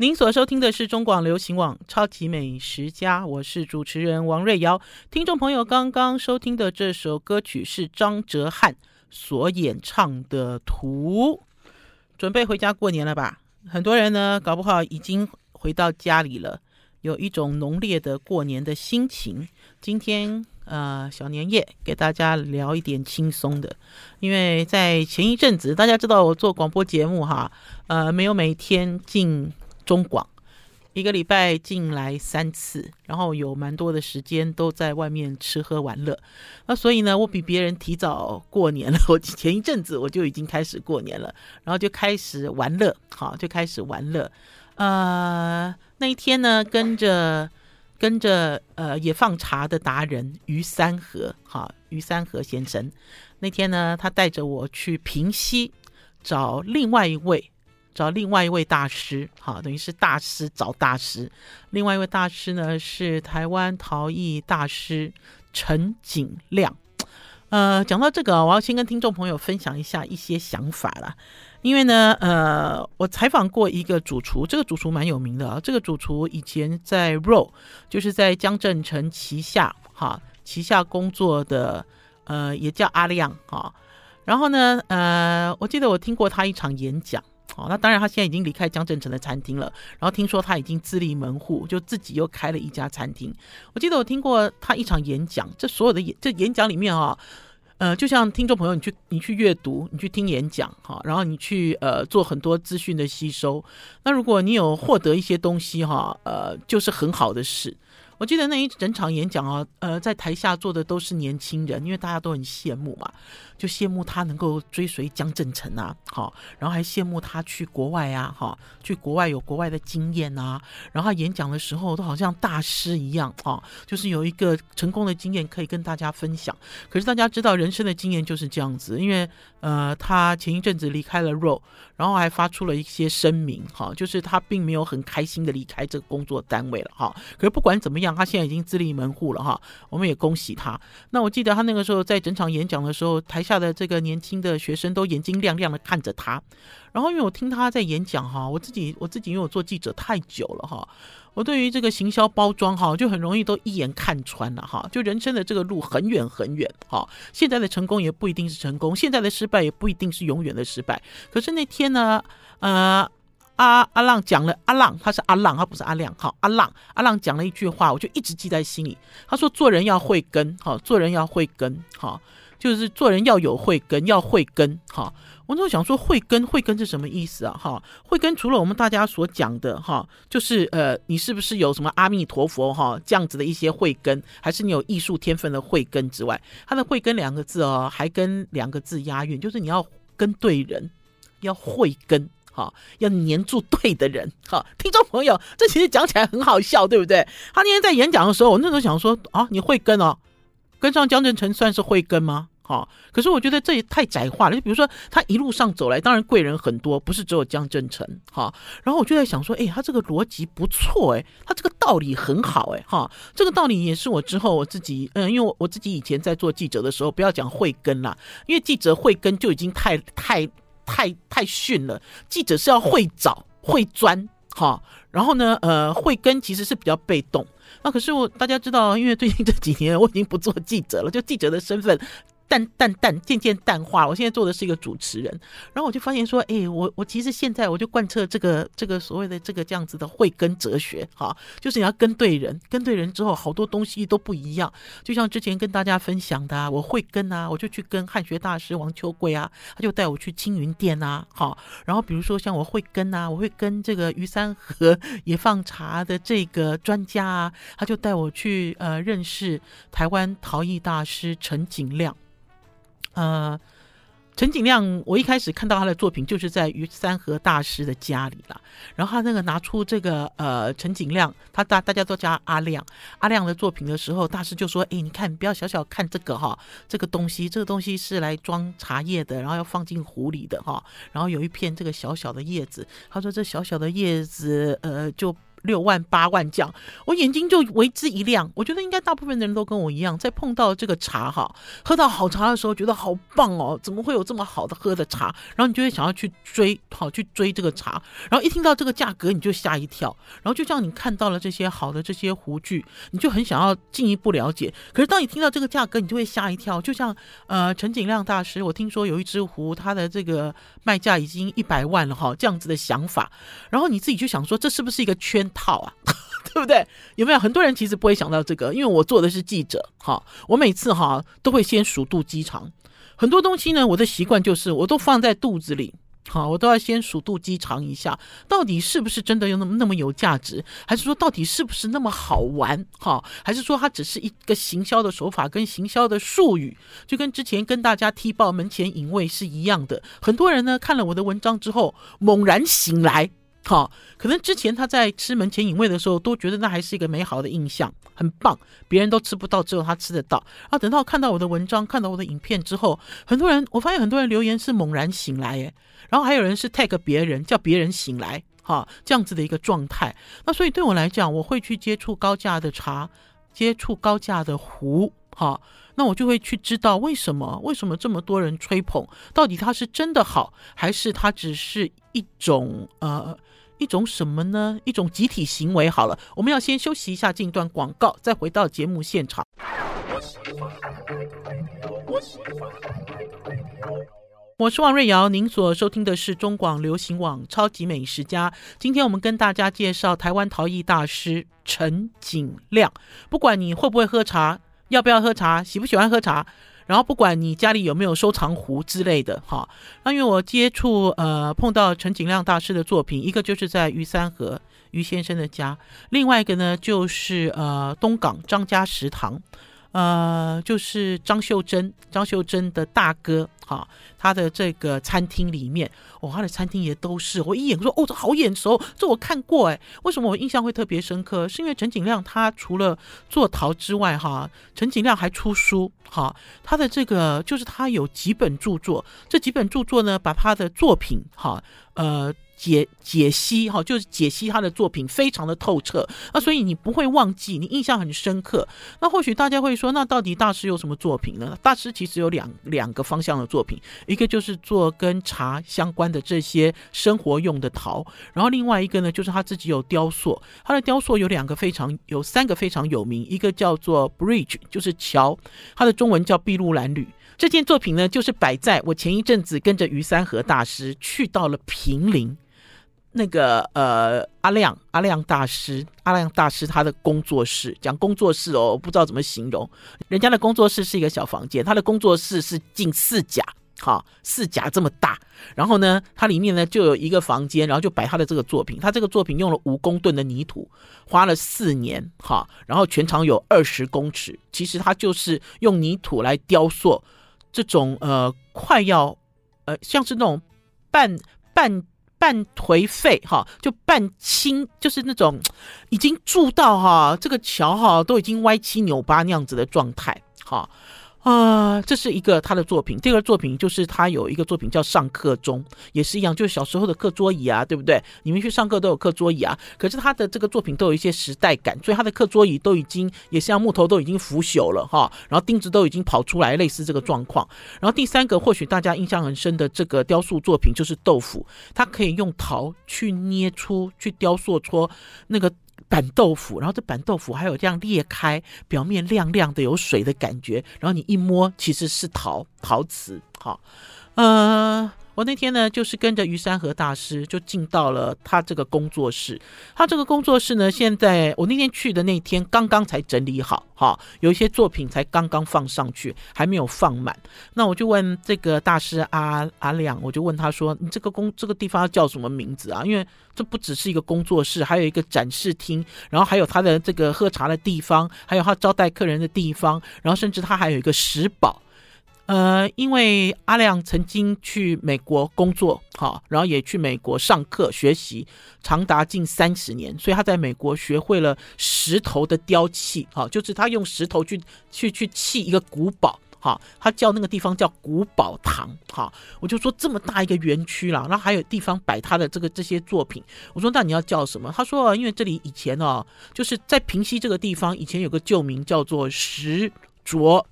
您所收听的是中广流行网《超级美食家》，我是主持人王瑞瑶。听众朋友，刚刚收听的这首歌曲是张哲瀚所演唱的《图》。准备回家过年了吧？很多人呢，搞不好已经回到家里了，有一种浓烈的过年的心情。今天呃，小年夜给大家聊一点轻松的，因为在前一阵子，大家知道我做广播节目哈，呃，没有每天进。中广一个礼拜进来三次，然后有蛮多的时间都在外面吃喝玩乐。那所以呢，我比别人提早过年了。我前一阵子我就已经开始过年了，然后就开始玩乐，好，就开始玩乐。呃，那一天呢，跟着跟着呃野放茶的达人于三河，好，于三河先生，那天呢，他带着我去平溪找另外一位。找另外一位大师，好，等于是大师找大师。另外一位大师呢，是台湾陶艺大师陈景亮。呃，讲到这个，我要先跟听众朋友分享一下一些想法啦。因为呢，呃，我采访过一个主厨，这个主厨蛮有名的啊。这个主厨以前在 RO，就是在江振成旗下，哈，旗下工作的，呃，也叫阿亮，哈。然后呢，呃，我记得我听过他一场演讲。哦，那当然，他现在已经离开江振成的餐厅了。然后听说他已经自立门户，就自己又开了一家餐厅。我记得我听过他一场演讲，这所有的演这演讲里面啊，呃，就像听众朋友，你去你去阅读，你去听演讲，哈，然后你去呃做很多资讯的吸收。那如果你有获得一些东西，哈，呃，就是很好的事。我记得那一整场演讲啊，呃，在台下坐的都是年轻人，因为大家都很羡慕嘛，就羡慕他能够追随江振成啊，好，然后还羡慕他去国外啊，哈，去国外有国外的经验啊，然后他演讲的时候都好像大师一样啊，就是有一个成功的经验可以跟大家分享。可是大家知道人生的经验就是这样子，因为呃，他前一阵子离开了 ROE，然后还发出了一些声明，哈，就是他并没有很开心的离开这个工作单位了，哈。可是不管怎么样。他现在已经自立门户了哈，我们也恭喜他。那我记得他那个时候在整场演讲的时候，台下的这个年轻的学生都眼睛亮亮的看着他。然后因为我听他在演讲哈，我自己我自己因为我做记者太久了哈，我对于这个行销包装哈就很容易都一眼看穿了哈。就人生的这个路很远很远哈，现在的成功也不一定是成功，现在的失败也不一定是永远的失败。可是那天呢，呃。阿阿浪讲了，阿浪他是阿浪，他不是阿亮。好，阿浪阿浪讲了一句话，我就一直记在心里。他说：“做人要慧根，好，做人要慧根，好，就是做人要有慧根，要慧根。哈，我就想说，慧根，慧根是什么意思啊？哈，慧根除了我们大家所讲的哈，就是呃，你是不是有什么阿弥陀佛哈这样子的一些慧根，还是你有艺术天分的慧根之外，他的慧根两个字哦，还跟两个字押韵，就是你要跟对人，要慧根。”好，要黏住对的人。好，听众朋友，这其实讲起来很好笑，对不对？他那天在演讲的时候，我那时候想说啊，你慧根哦，跟上江振成算是慧根吗？好，可是我觉得这也太窄化了。就比如说他一路上走来，当然贵人很多，不是只有江振诚。好，然后我就在想说，哎，他这个逻辑不错，哎，他这个道理很好，哎，哈，这个道理也是我之后我自己，嗯，因为我我自己以前在做记者的时候，不要讲慧根啦，因为记者慧根就已经太太。太太逊了，记者是要会找会钻哈，然后呢，呃，慧根其实是比较被动。那可是我大家知道，因为最近这几年我已经不做记者了，就记者的身份。淡淡淡，渐渐淡化。我现在做的是一个主持人，然后我就发现说，哎，我我其实现在我就贯彻这个这个所谓的这个这样子的慧根哲学，哈，就是你要跟对人，跟对人之后，好多东西都不一样。就像之前跟大家分享的啊，我慧根啊，我就去跟汉学大师王秋桂啊，他就带我去青云店啊，好，然后比如说像我慧根啊，我会跟这个于三和野放茶的这个专家啊，他就带我去呃认识台湾陶艺大师陈景亮。呃，陈景亮，我一开始看到他的作品就是在于三和大师的家里了。然后他那个拿出这个呃陈景亮，他大大家都叫阿亮，阿亮的作品的时候，大师就说：“哎，你看，不要小小看这个哈，这个东西，这个东西是来装茶叶的，然后要放进壶里的哈。然后有一片这个小小的叶子，他说这小小的叶子，呃，就。”六万八万这样，我眼睛就为之一亮。我觉得应该大部分的人都跟我一样，在碰到这个茶哈，喝到好茶的时候，觉得好棒哦，怎么会有这么好的喝的茶？然后你就会想要去追，好去追这个茶。然后一听到这个价格，你就吓一跳。然后就像你看到了这些好的这些壶具，你就很想要进一步了解。可是当你听到这个价格，你就会吓一跳。就像呃陈景亮大师，我听说有一只壶，它的这个卖价已经一百万了哈，这样子的想法。然后你自己就想说，这是不是一个圈套啊？对不对？有没有很多人其实不会想到这个？因为我做的是记者，哈，我每次哈都会先数肚鸡肠。很多东西呢，我的习惯就是我都放在肚子里。好，我都要先数肚鸡肠一下，到底是不是真的有那么那么有价值，还是说到底是不是那么好玩？哈，还是说它只是一个行销的手法跟行销的术语，就跟之前跟大家踢爆门前隐卫是一样的。很多人呢看了我的文章之后，猛然醒来，好，可能之前他在吃门前隐味的时候都觉得那还是一个美好的印象，很棒，别人都吃不到，只有他吃得到。啊，等到看到我的文章，看到我的影片之后，很多人，我发现很多人留言是猛然醒来，诶。然后还有人是 tag 别人，叫别人醒来，哈，这样子的一个状态。那所以对我来讲，我会去接触高价的茶，接触高价的壶，哈，那我就会去知道为什么，为什么这么多人吹捧，到底它是真的好，还是它只是一种呃一种什么呢？一种集体行为。好了，我们要先休息一下，进一段广告，再回到节目现场。我是王瑞瑶，您所收听的是中广流行网《超级美食家》。今天我们跟大家介绍台湾陶艺大师陈景亮。不管你会不会喝茶，要不要喝茶，喜不喜欢喝茶，然后不管你家里有没有收藏壶之类的，哈。那因为我接触呃碰到陈景亮大师的作品，一个就是在于三河于先生的家，另外一个呢就是呃东港张家食堂。呃，就是张秀珍，张秀珍的大哥，哈，他的这个餐厅里面，哦，他的餐厅也都是，我一眼说，哦，这好眼熟，这我看过，哎，为什么我印象会特别深刻？是因为陈景亮他除了做陶之外，哈，陈景亮还出书，哈，他的这个就是他有几本著作，这几本著作呢，把他的作品，哈，呃。解解析哈，就是解析他的作品非常的透彻，那所以你不会忘记，你印象很深刻。那或许大家会说，那到底大师有什么作品呢？大师其实有两两个方向的作品，一个就是做跟茶相关的这些生活用的陶，然后另外一个呢，就是他自己有雕塑。他的雕塑有两个非常有三个非常有名，一个叫做 Bridge，就是桥，它的中文叫碧路蓝缕。这件作品呢，就是摆在我前一阵子跟着于三河大师去到了平林。那个呃，阿亮阿亮大师，阿亮大师他的工作室，讲工作室哦，不知道怎么形容。人家的工作室是一个小房间，他的工作室是近四甲，哈，四甲这么大。然后呢，它里面呢就有一个房间，然后就摆他的这个作品。他这个作品用了五公吨的泥土，花了四年，哈，然后全长有二十公尺。其实他就是用泥土来雕塑这种呃，快要呃，像是那种半半。半颓废哈，就半倾，就是那种已经住到哈这个桥哈都已经歪七扭八那样子的状态哈。啊、这是一个他的作品。第二个作品就是他有一个作品叫上课钟，也是一样，就是小时候的课桌椅啊，对不对？你们去上课都有课桌椅啊。可是他的这个作品都有一些时代感，所以他的课桌椅都已经也像木头都已经腐朽了哈，然后钉子都已经跑出来，类似这个状况。然后第三个或许大家印象很深的这个雕塑作品就是豆腐，它可以用陶去捏出去雕塑出那个。板豆腐，然后这板豆腐还有这样裂开，表面亮亮的，有水的感觉。然后你一摸，其实是陶陶瓷。好，呃。我那天呢，就是跟着于山河大师，就进到了他这个工作室。他这个工作室呢，现在我那天去的那天，刚刚才整理好，哈，有一些作品才刚刚放上去，还没有放满。那我就问这个大师阿阿亮，我就问他说：“你这个工这个地方叫什么名字啊？因为这不只是一个工作室，还有一个展示厅，然后还有他的这个喝茶的地方，还有他招待客人的地方，然后甚至他还有一个石宝。”呃，因为阿亮曾经去美国工作，哈，然后也去美国上课学习，长达近三十年，所以他在美国学会了石头的雕器，哈，就是他用石头去去去砌一个古堡。好，他叫那个地方叫古堡堂，好，我就说这么大一个园区啦，然后还有地方摆他的这个这些作品，我说那你要叫什么？他说因为这里以前哦，就是在平溪这个地方以前有个旧名叫做石卓。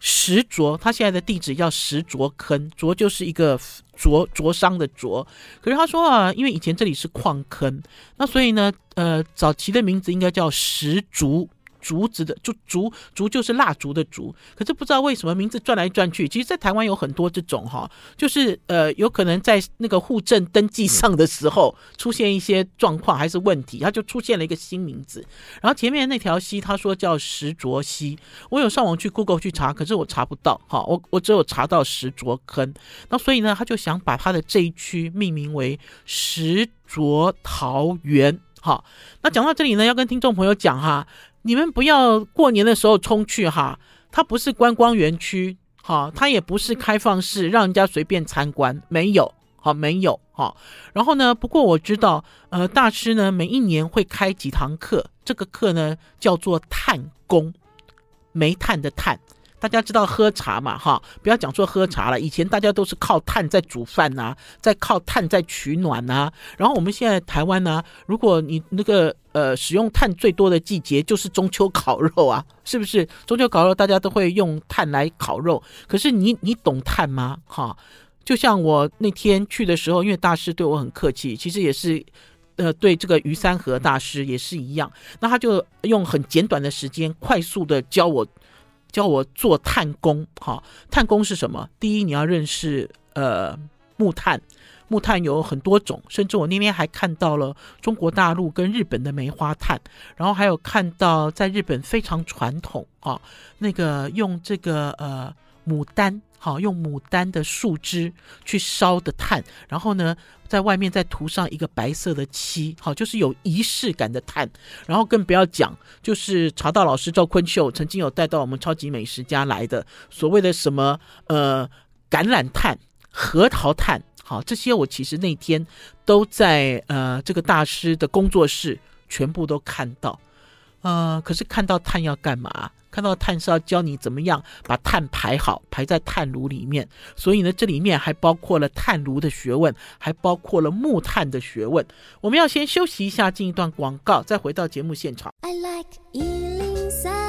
石棹，他现在的地址叫石棹坑，棹就是一个灼灼伤的灼。可是他说啊，因为以前这里是矿坑，那所以呢，呃，早期的名字应该叫石竹。竹子的就竹竹就是蜡烛的竹，可是不知道为什么名字转来转去，其实，在台湾有很多这种哈，就是呃，有可能在那个户政登记上的时候出现一些状况还是问题，它就出现了一个新名字。然后前面那条溪，他说叫石卓溪，我有上网去 Google 去查，可是我查不到哈，我我只有查到石卓坑。那所以呢，他就想把他的这一区命名为石卓桃园。好，那讲到这里呢，要跟听众朋友讲哈。你们不要过年的时候冲去哈，它不是观光园区，哈，它也不是开放式，让人家随便参观，没有，好，没有，哈。然后呢，不过我知道，呃，大师呢每一年会开几堂课，这个课呢叫做探工，煤炭的炭。大家知道喝茶嘛，哈，不要讲说喝茶了。以前大家都是靠炭在煮饭呐、啊，在靠炭在取暖呐、啊。然后我们现在台湾呢、啊，如果你那个呃使用炭最多的季节就是中秋烤肉啊，是不是？中秋烤肉大家都会用炭来烤肉。可是你你懂炭吗？哈，就像我那天去的时候，因为大师对我很客气，其实也是呃对这个于三和大师也是一样。那他就用很简短的时间，快速的教我。教我做炭工，哈，炭工是什么？第一，你要认识呃木炭，木炭有很多种，甚至我那天还看到了中国大陆跟日本的梅花炭，然后还有看到在日本非常传统啊，那个用这个呃牡丹。好，用牡丹的树枝去烧的炭，然后呢，在外面再涂上一个白色的漆，好，就是有仪式感的炭。然后更不要讲，就是茶道老师赵坤秀曾经有带到我们超级美食家来的所谓的什么呃橄榄炭、核桃炭，好，这些我其实那天都在呃这个大师的工作室全部都看到，呃，可是看到炭要干嘛？看到炭是要教你怎么样把炭排好，排在炭炉里面。所以呢，这里面还包括了炭炉的学问，还包括了木炭的学问。我们要先休息一下，进一段广告，再回到节目现场。I like 103,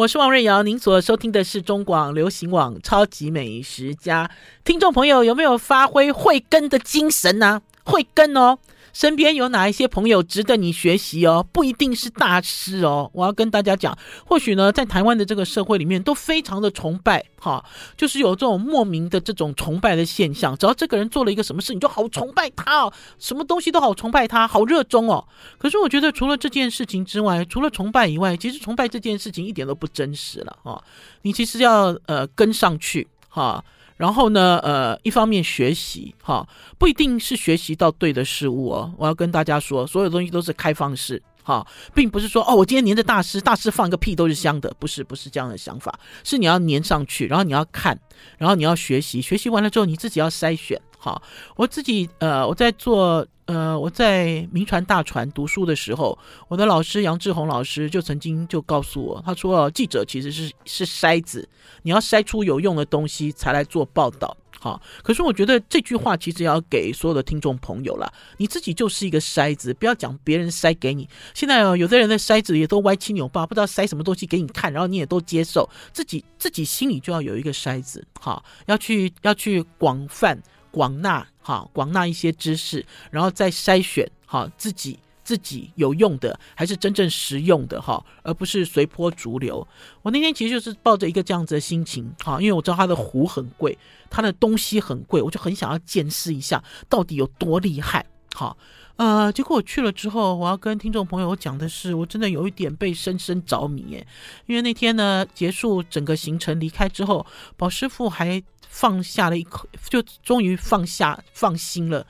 我是王瑞瑶，您所收听的是中广流行网《超级美食家》。听众朋友有没有发挥慧根的精神呢、慧根哦。身边有哪一些朋友值得你学习哦？不一定是大师哦。我要跟大家讲，或许呢，在台湾的这个社会里面，都非常的崇拜哈，就是有这种莫名的这种崇拜的现象。只要这个人做了一个什么事，你就好崇拜他哦，什么东西都好崇拜他，好热衷哦。可是我觉得，除了这件事情之外，除了崇拜以外，其实崇拜这件事情一点都不真实了哈。你其实要呃跟上去哈。然后呢，呃，一方面学习，哈，不一定是学习到对的事物哦。我要跟大家说，所有东西都是开放式，哈，并不是说哦，我今天黏着大师，大师放一个屁都是香的，不是，不是这样的想法，是你要粘上去，然后你要看，然后你要学习，学习完了之后你自己要筛选，哈。我自己，呃，我在做。呃，我在名传大传读书的时候，我的老师杨志宏老师就曾经就告诉我，他说：“记者其实是是筛子，你要筛出有用的东西才来做报道。”好，可是我觉得这句话其实要给所有的听众朋友了，你自己就是一个筛子，不要讲别人筛给你。现在有的人的筛子也都歪七扭八，不知道筛什么东西给你看，然后你也都接受，自己自己心里就要有一个筛子，好，要去要去广泛。广纳哈，广纳一些知识，然后再筛选哈，自己自己有用的，还是真正实用的哈，而不是随波逐流。我那天其实就是抱着一个这样子的心情哈，因为我知道他的壶很贵，他的东西很贵，我就很想要见识一下到底有多厉害。哈，呃，结果我去了之后，我要跟听众朋友讲的是，我真的有一点被深深着迷耶，因为那天呢结束整个行程离开之后，宝师傅还。放下了一口，就终于放下放心了。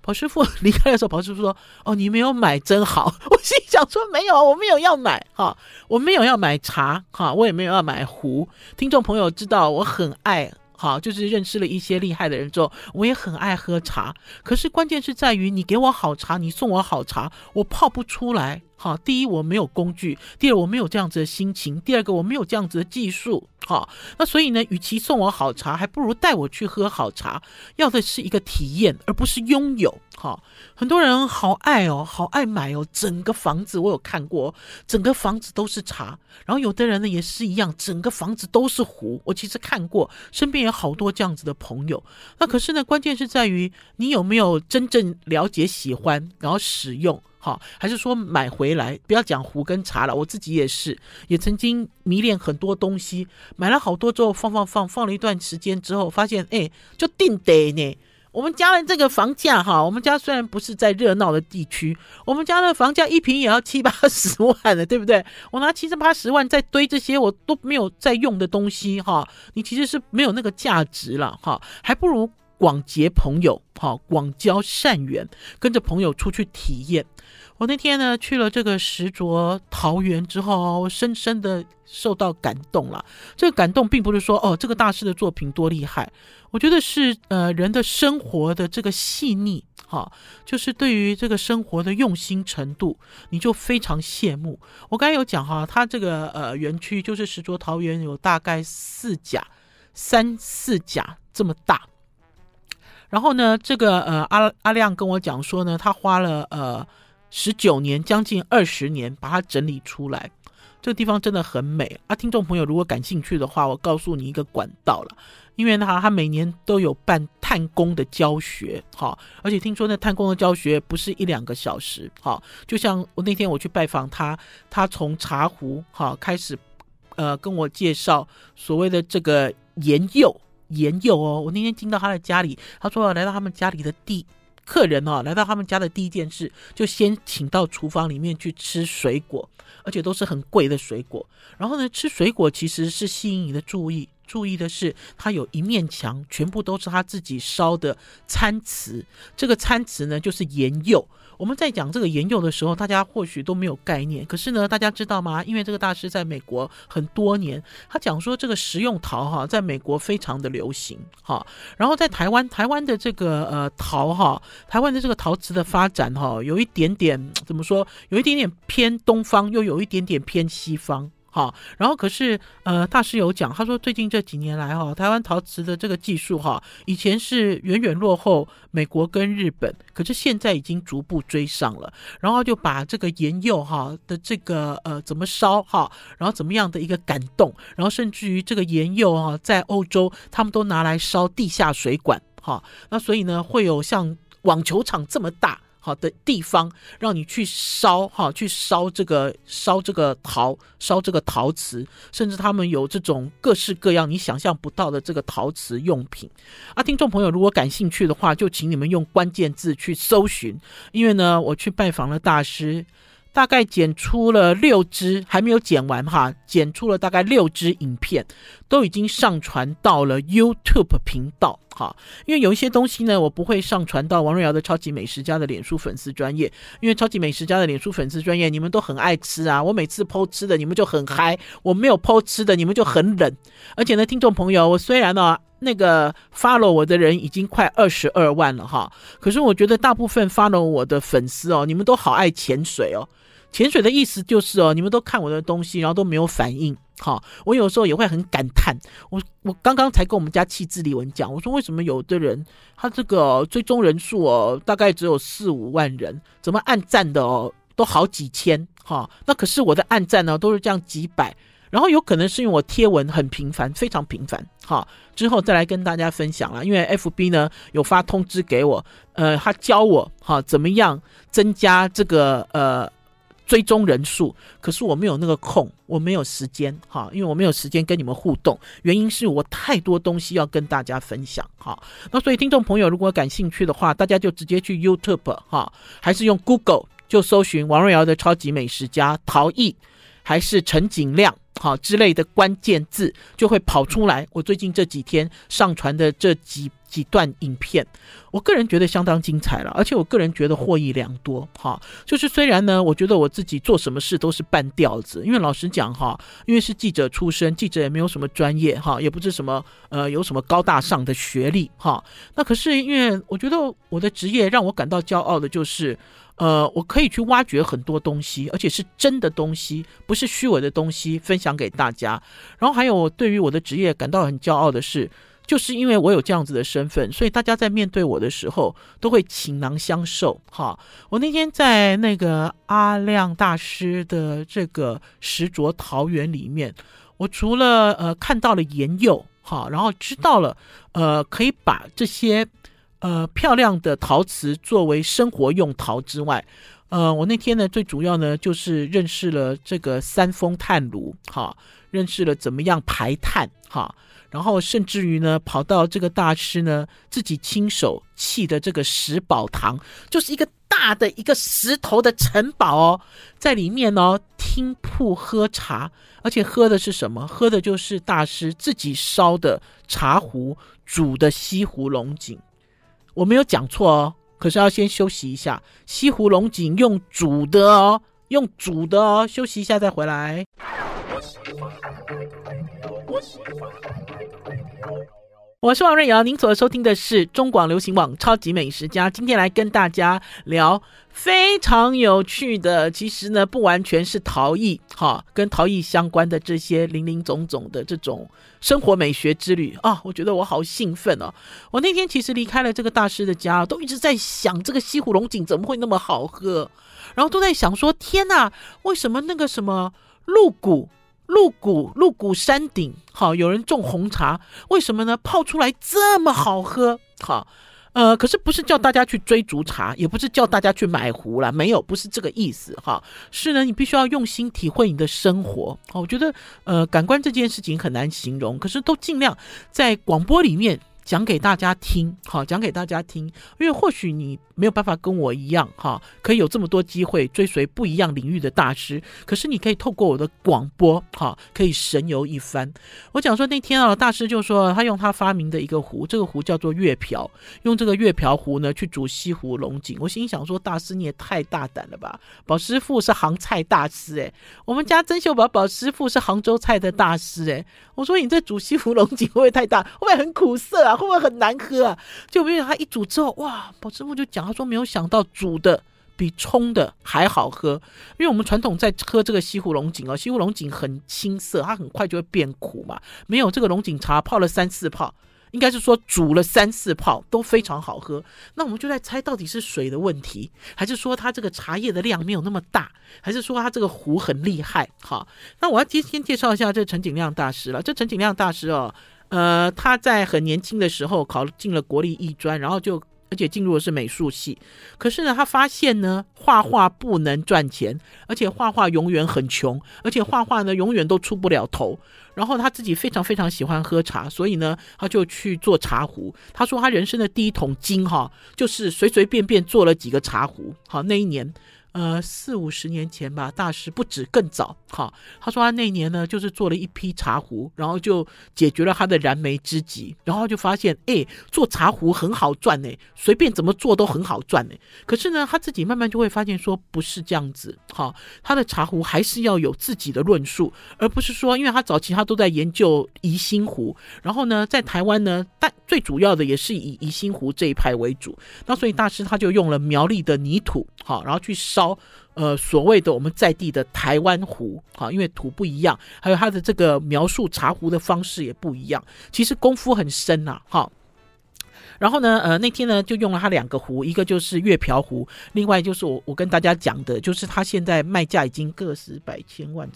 宝师傅离开的时候，宝师傅说：“哦，你没有买真好。”我心想说：“没有，我没有要买哈，我没有要买茶哈，我也没有要买壶。”听众朋友知道我很爱哈，就是认识了一些厉害的人之后，我也很爱喝茶。可是关键是在于你给我好茶，你送我好茶，我泡不出来。好，第一我没有工具，第二我没有这样子的心情，第二个我没有这样子的技术。好，那所以呢，与其送我好茶，还不如带我去喝好茶。要的是一个体验，而不是拥有。好，很多人好爱哦，好爱买哦，整个房子我有看过，整个房子都是茶。然后有的人呢也是一样，整个房子都是壶。我其实看过，身边有好多这样子的朋友。那可是呢，关键是在于你有没有真正了解、喜欢，然后使用。好，还是说买回来？不要讲壶跟茶了，我自己也是，也曾经迷恋很多东西，买了好多之后放放放，放了一段时间之后，发现哎，就定得呢。我们家的这个房价哈，我们家虽然不是在热闹的地区，我们家的房价一平也要七八十万了，对不对？我拿七十八十万在堆这些我都没有在用的东西哈，你其实是没有那个价值了哈，还不如广结朋友，好，广交善缘，跟着朋友出去体验。我那天呢去了这个石卓桃园之后，深深的受到感动了。这个感动并不是说哦，这个大师的作品多厉害，我觉得是呃人的生活的这个细腻，哈，就是对于这个生活的用心程度，你就非常羡慕。我刚才有讲哈，他这个呃园区就是石卓桃园有大概四甲、三四甲这么大。然后呢，这个呃阿阿亮跟我讲说呢，他花了呃。十九年，将近二十年，把它整理出来。这个地方真的很美啊！听众朋友，如果感兴趣的话，我告诉你一个管道了。因为呢他每年都有办探工的教学，哈，而且听说那探工的教学不是一两个小时，哈，就像我那天我去拜访他，他从茶壶哈开始，呃，跟我介绍所谓的这个研釉研究哦。我那天进到他的家里，他说来到他们家里的第。客人哦，来到他们家的第一件事，就先请到厨房里面去吃水果，而且都是很贵的水果。然后呢，吃水果其实是吸引你的注意，注意的是他有一面墙，全部都是他自己烧的餐瓷。这个餐瓷呢，就是研釉。我们在讲这个研釉的时候，大家或许都没有概念。可是呢，大家知道吗？因为这个大师在美国很多年，他讲说这个食用陶哈，在美国非常的流行哈。然后在台湾，台湾的这个呃陶哈，台湾的这个陶瓷的发展哈，有一点点怎么说？有一点点偏东方，又有一点点偏西方。好，然后可是呃，大师有讲，他说最近这几年来哈，台湾陶瓷的这个技术哈，以前是远远落后美国跟日本，可是现在已经逐步追上了。然后就把这个研釉哈的这个呃怎么烧哈，然后怎么样的一个感动，然后甚至于这个研釉哈，在欧洲他们都拿来烧地下水管哈，那所以呢会有像网球场这么大。好的地方，让你去烧哈，去烧这个烧这个陶，烧这个陶瓷，甚至他们有这种各式各样你想象不到的这个陶瓷用品。啊，听众朋友如果感兴趣的话，就请你们用关键字去搜寻，因为呢，我去拜访了大师。大概剪出了六支，还没有剪完哈，剪出了大概六支影片，都已经上传到了 YouTube 频道好。因为有一些东西呢，我不会上传到王瑞瑶的超级美食家的脸书粉丝专业，因为超级美食家的脸书粉丝专业，你们都很爱吃啊，我每次 po 吃的，你们就很嗨；我没有 po 吃的，你们就很冷。而且呢，听众朋友，我虽然呢那个 follow 我的人已经快二十二万了哈，可是我觉得大部分 follow 我的粉丝哦，你们都好爱潜水哦。潜水的意思就是哦，你们都看我的东西，然后都没有反应。好，我有时候也会很感叹。我我刚刚才跟我们家气质李文讲，我说为什么有的人他这个追踪人数哦，大概只有四五万人，怎么按赞的哦都好几千？哈，那可是我的按赞呢都是这样几百。然后有可能是因为我贴文很频繁，非常频繁。哈，之后再来跟大家分享啦，因为 FB 呢有发通知给我，呃，他教我哈怎么样增加这个呃。追踪人数，可是我没有那个空，我没有时间哈，因为我没有时间跟你们互动，原因是我太多东西要跟大家分享哈。那所以听众朋友如果感兴趣的话，大家就直接去 YouTube 哈，还是用 Google 就搜寻王瑞瑶的超级美食家陶艺，还是陈景亮好之类的关键字，就会跑出来。我最近这几天上传的这几。几段影片，我个人觉得相当精彩了，而且我个人觉得获益良多。哈，就是虽然呢，我觉得我自己做什么事都是半吊子，因为老实讲哈，因为是记者出身，记者也没有什么专业哈，也不是什么呃有什么高大上的学历哈。那可是因为我觉得我的职业让我感到骄傲的就是。呃，我可以去挖掘很多东西，而且是真的东西，不是虚伪的东西，分享给大家。然后还有，我对于我的职业感到很骄傲的是，就是因为我有这样子的身份，所以大家在面对我的时候都会倾囊相授。哈，我那天在那个阿亮大师的这个石琢桃园里面，我除了呃看到了研釉，哈，然后知道了呃可以把这些。呃，漂亮的陶瓷作为生活用陶之外，呃，我那天呢，最主要呢就是认识了这个三风炭炉，哈，认识了怎么样排炭，哈，然后甚至于呢，跑到这个大师呢自己亲手砌的这个石宝堂，就是一个大的一个石头的城堡哦，在里面哦听铺喝茶，而且喝的是什么？喝的就是大师自己烧的茶壶煮的西湖龙井。我没有讲错哦，可是要先休息一下。西湖龙井用煮的哦，用煮的哦，休息一下再回来。我是王瑞瑶，您所收听的是中广流行网《超级美食家》。今天来跟大家聊非常有趣的，其实呢不完全是陶艺，哈，跟陶艺相关的这些林林总总的这种生活美学之旅啊，我觉得我好兴奋哦！我那天其实离开了这个大师的家，都一直在想这个西湖龙井怎么会那么好喝，然后都在想说，天哪，为什么那个什么鹿谷？鹿谷，鹿谷山顶，好，有人种红茶，为什么呢？泡出来这么好喝，好，呃，可是不是叫大家去追逐茶，也不是叫大家去买壶啦，没有，不是这个意思，哈，是呢，你必须要用心体会你的生活，好，我觉得，呃，感官这件事情很难形容，可是都尽量在广播里面。讲给大家听，好，讲给大家听，因为或许你没有办法跟我一样，哈，可以有这么多机会追随不一样领域的大师，可是你可以透过我的广播，哈，可以神游一番。我讲说那天啊，大师就说他用他发明的一个壶，这个壶叫做月瓢，用这个月瓢壶呢去煮西湖龙井。我心想说，大师你也太大胆了吧？宝师傅是杭菜大师哎，我们家曾秀宝宝师傅是杭州菜的大师哎。我说你这煮西湖龙井会不会太大？会不会很苦涩啊？会不会很难喝啊？就没有他一煮之后，哇！宝师傅就讲，他说没有想到煮的比冲的还好喝。因为我们传统在喝这个西湖龙井哦，西湖龙井很青涩，它很快就会变苦嘛。没有这个龙井茶泡了三四泡，应该是说煮了三四泡都非常好喝。那我们就在猜到底是水的问题，还是说它这个茶叶的量没有那么大，还是说它这个壶很厉害？好，那我要先先介绍一下这陈景亮大师了。这陈景亮大师哦。呃，他在很年轻的时候考进了国立艺专，然后就而且进入的是美术系。可是呢，他发现呢，画画不能赚钱，而且画画永远很穷，而且画画呢永远都出不了头。然后他自己非常非常喜欢喝茶，所以呢，他就去做茶壶。他说他人生的第一桶金哈，就是随随便便做了几个茶壶。好，那一年。呃，四五十年前吧，大师不止更早。好，他说他那年呢，就是做了一批茶壶，然后就解决了他的燃眉之急，然后就发现，哎，做茶壶很好赚呢，随便怎么做都很好赚呢。可是呢，他自己慢慢就会发现说，不是这样子。好，他的茶壶还是要有自己的论述，而不是说，因为他早期他都在研究宜兴壶，然后呢，在台湾呢，但最主要的也是以宜兴壶这一派为主。那所以大师他就用了苗栗的泥土，好，然后去烧。呃，所谓的我们在地的台湾壶，哈，因为土不一样，还有它的这个描述茶壶的方式也不一样，其实功夫很深呐，哈。然后呢，呃，那天呢就用了他两个壶，一个就是月瓢壶，另外就是我我跟大家讲的，就是他现在卖价已经个十百千万，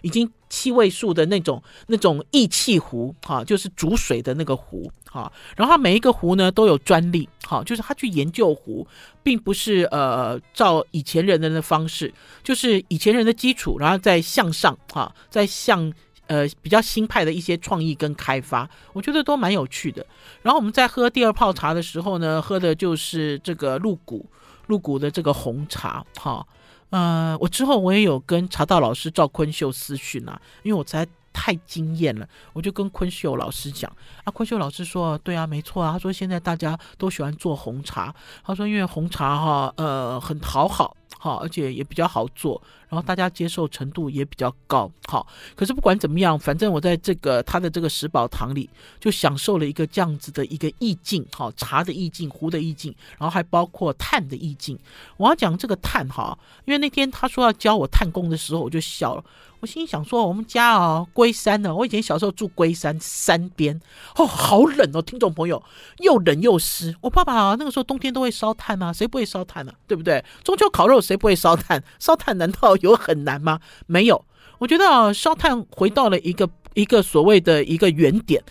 已经七位数的那种那种义气壶，哈，就是煮水的那个壶，哈。然后他每一个壶呢都有专利，哈，就是他去研究壶，并不是呃照以前人的那方式，就是以前人的基础，然后再向上，哈，再向。呃，比较新派的一些创意跟开发，我觉得都蛮有趣的。然后我们在喝第二泡茶的时候呢，喝的就是这个鹿谷，鹿谷的这个红茶。哈，呃，我之后我也有跟茶道老师赵坤秀私讯啊，因为我实在太惊艳了，我就跟坤秀老师讲啊，坤秀老师说，对啊，没错啊，他说现在大家都喜欢做红茶，他说因为红茶哈，呃，很讨好。好，而且也比较好做，然后大家接受程度也比较高。好，可是不管怎么样，反正我在这个他的这个食宝堂里就享受了一个这样子的一个意境，好，茶的意境，壶的意境，然后还包括炭的意境。我要讲这个炭哈，因为那天他说要教我炭工的时候，我就笑了。我心想说，我们家哦，龟山呢，我以前小时候住龟山山边，哦，好冷哦，听众朋友，又冷又湿。我爸爸啊，那个时候冬天都会烧炭啊，谁不会烧炭呢？对不对？中秋烤肉谁不会烧炭？烧炭难道有很难吗？没有，我觉得啊，烧炭回到了一个一个所谓的一个原点。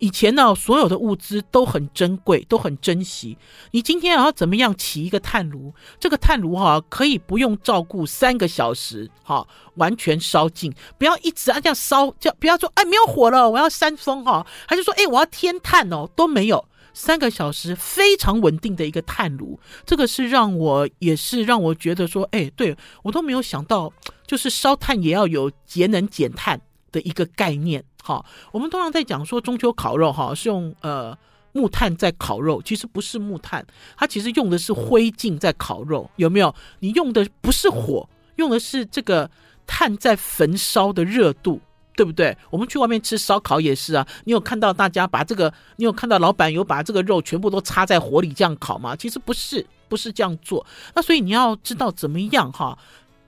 以前呢，所有的物资都很珍贵，都很珍惜。你今天要怎么样起一个炭炉？这个炭炉哈，可以不用照顾三个小时，哈，完全烧尽。不要一直啊这样烧，叫不要说哎没有火了，我要扇风哈，还是说哎我要添炭哦，都没有。三个小时非常稳定的一个炭炉，这个是让我也是让我觉得说，哎，对我都没有想到，就是烧炭也要有节能减碳的一个概念。好，我们通常在讲说中秋烤肉哈，是用呃木炭在烤肉，其实不是木炭，它其实用的是灰烬在烤肉，有没有？你用的不是火，用的是这个炭在焚烧的热度，对不对？我们去外面吃烧烤也是啊，你有看到大家把这个，你有看到老板有把这个肉全部都插在火里这样烤吗？其实不是，不是这样做。那所以你要知道怎么样哈。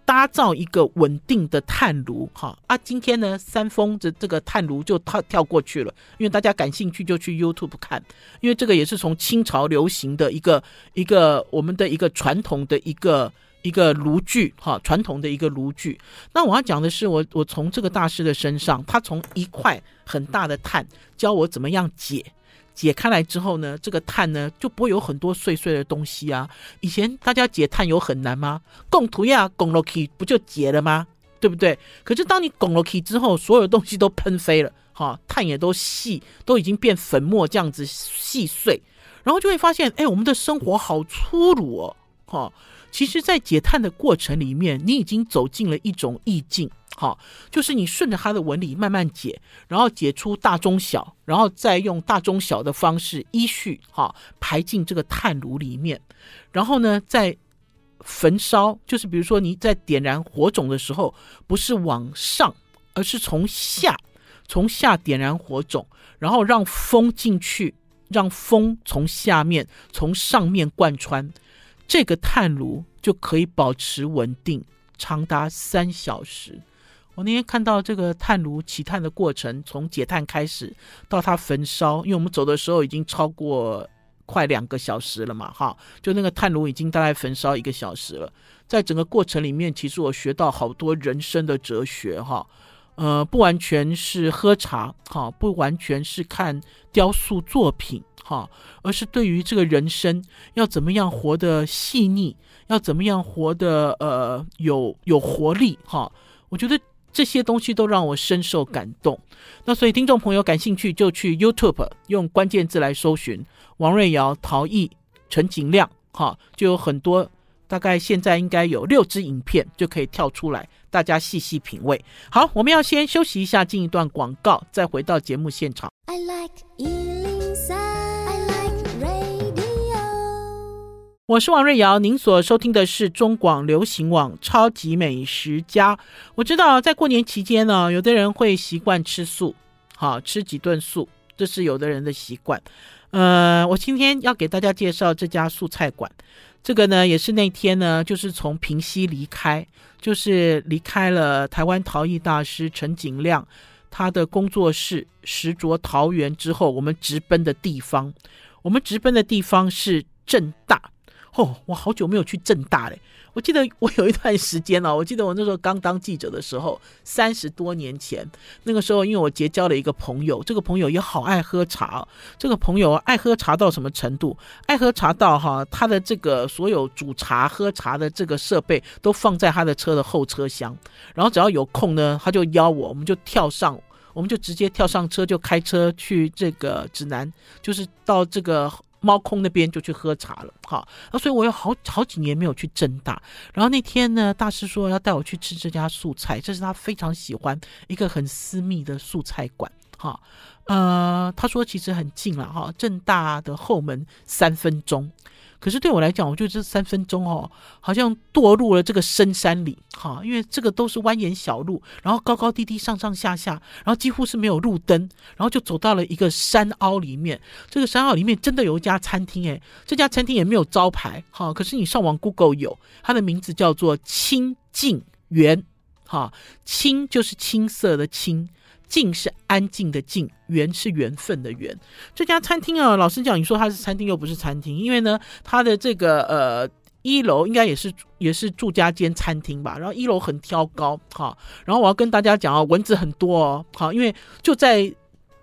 打造一个稳定的炭炉，哈啊！今天呢，三丰的这个炭炉就跳跳过去了，因为大家感兴趣就去 YouTube 看，因为这个也是从清朝流行的一个一个我们的一个传统的一个一个炉具，哈，传统的一个炉具。那我要讲的是我，我我从这个大师的身上，他从一块很大的炭教我怎么样解。解开来之后呢，这个炭呢就不会有很多碎碎的东西啊。以前大家解炭有很难吗？拱土呀，拱落去不就解了吗？对不对？可是当你拱落去之后，所有东西都喷飞了，哈，炭也都细，都已经变粉末这样子细碎，然后就会发现，哎，我们的生活好粗鲁哦，哈。其实，在解炭的过程里面，你已经走进了一种意境。好，就是你顺着它的纹理慢慢解，然后解出大中小，然后再用大中小的方式依序哈排进这个炭炉里面，然后呢再焚烧，就是比如说你在点燃火种的时候，不是往上，而是从下，从下点燃火种，然后让风进去，让风从下面从上面贯穿，这个炭炉就可以保持稳定长达三小时。我那天看到这个炭炉起炭的过程，从解炭开始到它焚烧，因为我们走的时候已经超过快两个小时了嘛，哈，就那个炭炉已经大概焚烧一个小时了。在整个过程里面，其实我学到好多人生的哲学，哈，呃，不完全是喝茶，哈，不完全是看雕塑作品，哈，而是对于这个人生要怎么样活得细腻，要怎么样活得呃有有活力，哈，我觉得。这些东西都让我深受感动，那所以听众朋友感兴趣就去 YouTube 用关键字来搜寻王瑞瑶、陶艺、陈景亮，哈，就有很多，大概现在应该有六支影片就可以跳出来，大家细细品味。好，我们要先休息一下，进一段广告，再回到节目现场。I like 我是王瑞瑶，您所收听的是中广流行网《超级美食家》。我知道在过年期间呢，有的人会习惯吃素，好，吃几顿素，这是有的人的习惯。呃，我今天要给大家介绍这家素菜馆，这个呢也是那天呢，就是从平西离开，就是离开了台湾陶艺大师陈景亮他的工作室石卓桃园之后，我们直奔的地方。我们直奔的地方是正大。哦，我好久没有去正大嘞！我记得我有一段时间哦，我记得我那时候刚当记者的时候，三十多年前，那个时候因为我结交了一个朋友，这个朋友也好爱喝茶。这个朋友爱喝茶到什么程度？爱喝茶到哈，他的这个所有煮茶、喝茶的这个设备都放在他的车的后车厢。然后只要有空呢，他就邀我，我们就跳上，我们就直接跳上车，就开车去这个指南，就是到这个。猫空那边就去喝茶了，哈啊，所以我有好好几年没有去正大。然后那天呢，大师说要带我去吃这家素菜，这是他非常喜欢一个很私密的素菜馆，哈，呃，他说其实很近了，哈，正大的后门三分钟。可是对我来讲，我就这三分钟哦，好像堕入了这个深山里哈，因为这个都是蜿蜒小路，然后高高低低，上上下下，然后几乎是没有路灯，然后就走到了一个山凹里面。这个山凹里面真的有一家餐厅诶，这家餐厅也没有招牌哈，可是你上网 Google 有，它的名字叫做清静园哈，清就是青色的青。静是安静的静，缘是缘分的缘。这家餐厅啊，老实讲，你说它是餐厅又不是餐厅，因为呢，它的这个呃一楼应该也是也是住家兼餐厅吧。然后一楼很挑高，哈。然后我要跟大家讲啊，蚊子很多哦，好，因为就在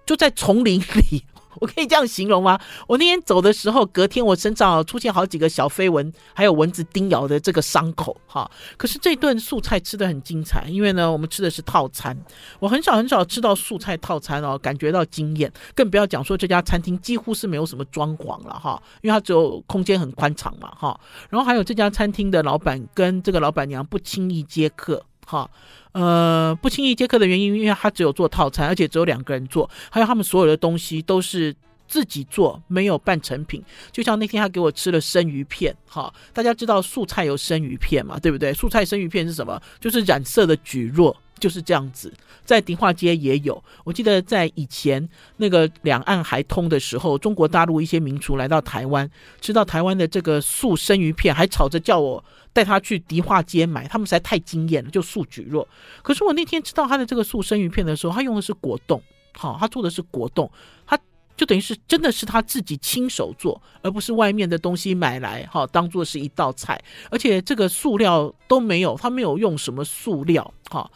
就在丛林里。我可以这样形容吗？我那天走的时候，隔天我身上出现好几个小飞蚊，还有蚊子叮咬的这个伤口哈。可是这顿素菜吃的很精彩，因为呢，我们吃的是套餐。我很少很少吃到素菜套餐哦，感觉到惊艳。更不要讲说这家餐厅几乎是没有什么装潢了哈，因为它只有空间很宽敞嘛哈。然后还有这家餐厅的老板跟这个老板娘不轻易接客哈。呃，不轻易接客的原因，因为他只有做套餐，而且只有两个人做，还有他们所有的东西都是自己做，没有半成品。就像那天他给我吃了生鱼片，哈，大家知道素菜有生鱼片嘛，对不对？素菜生鱼片是什么？就是染色的蒟蒻，就是这样子。在迪化街也有，我记得在以前那个两岸还通的时候，中国大陆一些名厨来到台湾，吃到台湾的这个素生鱼片，还吵着叫我。带他去迪化街买，他们实在太惊艳了，就素蒟蒻。可是我那天吃到他的这个素生鱼片的时候，他用的是果冻，好，他做的是果冻，他就等于是真的是他自己亲手做，而不是外面的东西买来，好，当做是一道菜，而且这个塑料都没有，他没有用什么塑料，哈。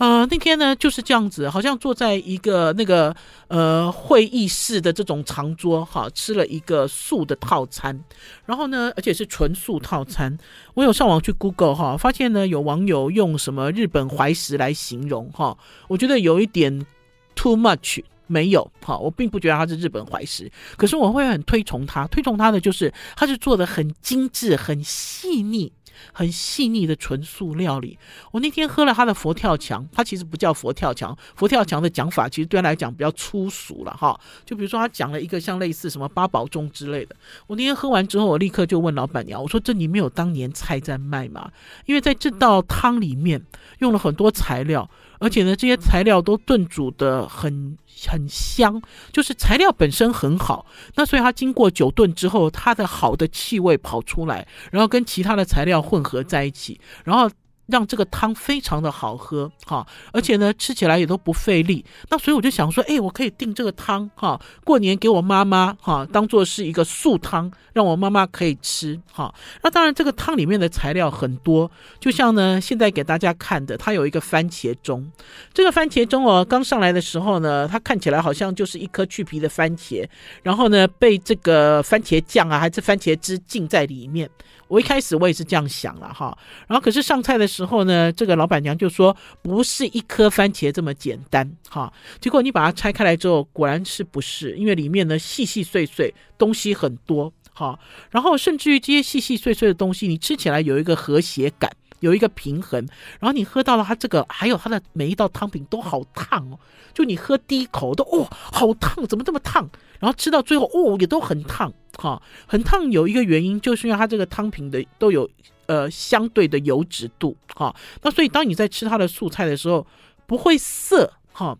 呃，那天呢就是这样子，好像坐在一个那个呃会议室的这种长桌，哈，吃了一个素的套餐，然后呢，而且是纯素套餐。我有上网去 Google 哈，发现呢有网友用什么日本怀石来形容哈，我觉得有一点 too much，没有哈，我并不觉得它是日本怀石，可是我会很推崇它，推崇它的就是它是做的很精致、很细腻。很细腻的纯素料理。我那天喝了他的佛跳墙，他其实不叫佛跳墙，佛跳墙的讲法其实对他来讲比较粗俗了哈。就比如说他讲了一个像类似什么八宝粥之类的。我那天喝完之后，我立刻就问老板娘，我说，这里面有当年菜在卖吗？因为在这道汤里面用了很多材料。而且呢，这些材料都炖煮的很很香，就是材料本身很好，那所以它经过久炖之后，它的好的气味跑出来，然后跟其他的材料混合在一起，然后。让这个汤非常的好喝哈，而且呢，吃起来也都不费力。那所以我就想说，哎，我可以订这个汤哈，过年给我妈妈哈，当做是一个素汤，让我妈妈可以吃哈。那当然，这个汤里面的材料很多，就像呢，现在给大家看的，它有一个番茄钟。这个番茄钟哦，刚上来的时候呢，它看起来好像就是一颗去皮的番茄，然后呢，被这个番茄酱啊，还是番茄汁浸在里面。我一开始我也是这样想了哈，然后可是上菜的时候呢，这个老板娘就说不是一颗番茄这么简单哈。结果你把它拆开来之后，果然是不是？因为里面呢细细碎碎东西很多哈，然后甚至于这些细细碎碎的东西，你吃起来有一个和谐感，有一个平衡，然后你喝到了它这个，还有它的每一道汤品都好烫哦，就你喝第一口都哦好烫，怎么这么烫？然后吃到最后哦也都很烫。哈，很烫有一个原因，就是因为它这个汤品的都有呃相对的油脂度哈，那所以当你在吃它的素菜的时候，不会涩哈，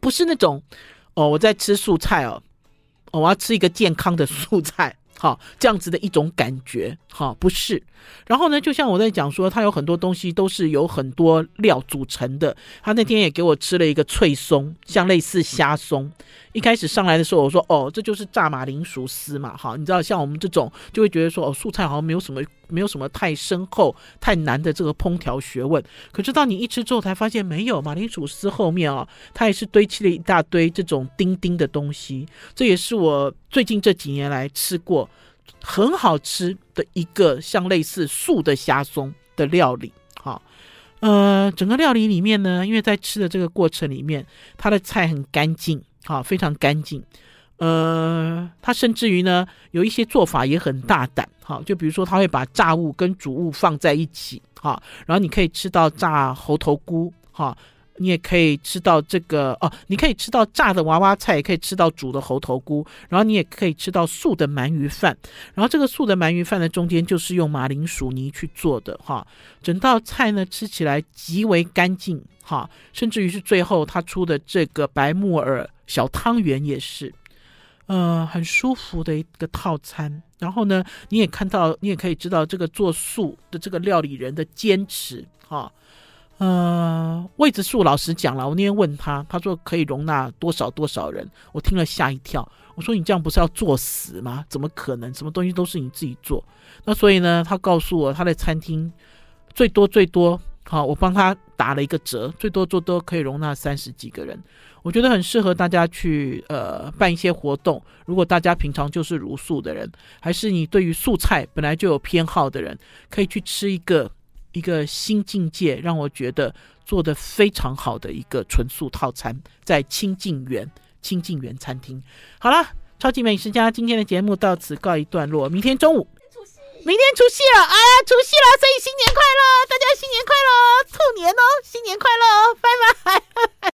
不是那种哦我在吃素菜哦，哦我要吃一个健康的素菜。好，这样子的一种感觉，好，不是。然后呢，就像我在讲说，它有很多东西都是由很多料组成的。他那天也给我吃了一个脆松，像类似虾松。一开始上来的时候，我说哦，这就是炸马铃薯丝嘛。好，你知道像我们这种就会觉得说哦，素菜好像没有什么。没有什么太深厚、太难的这个烹调学问，可是当你一吃之后，才发现没有马铃薯丝后面啊，它也是堆砌了一大堆这种丁丁的东西。这也是我最近这几年来吃过很好吃的一个像类似素的虾松的料理。好，呃，整个料理里面呢，因为在吃的这个过程里面，它的菜很干净，好，非常干净。呃，他甚至于呢，有一些做法也很大胆，哈，就比如说他会把炸物跟煮物放在一起，哈，然后你可以吃到炸猴头菇，哈，你也可以吃到这个哦，你可以吃到炸的娃娃菜，也可以吃到煮的猴头菇，然后你也可以吃到素的鳗鱼饭。然后这个素的鳗鱼饭的中间就是用马铃薯泥去做的哈，整道菜呢吃起来极为干净哈，甚至于是最后他出的这个白木耳小汤圆也是，呃，很舒服的一个套餐。然后呢，你也看到，你也可以知道这个做素的这个料理人的坚持哈。呃，魏子素老师讲了，我那天问他，他说可以容纳多少多少人，我听了吓一跳。我说你这样不是要作死吗？怎么可能？什么东西都是你自己做？那所以呢，他告诉我他的餐厅最多最多，好，我帮他打了一个折，最多最多可以容纳三十几个人。我觉得很适合大家去呃办一些活动。如果大家平常就是茹素的人，还是你对于素菜本来就有偏好的人，可以去吃一个。一个新境界，让我觉得做的非常好的一个纯素套餐，在清静园清静园餐厅。好了，超级美食家今天的节目到此告一段落。明天中午，明天除夕了，哎呀，除夕了，所以新年快乐，大家新年快乐，兔年哦，新年快乐，拜拜。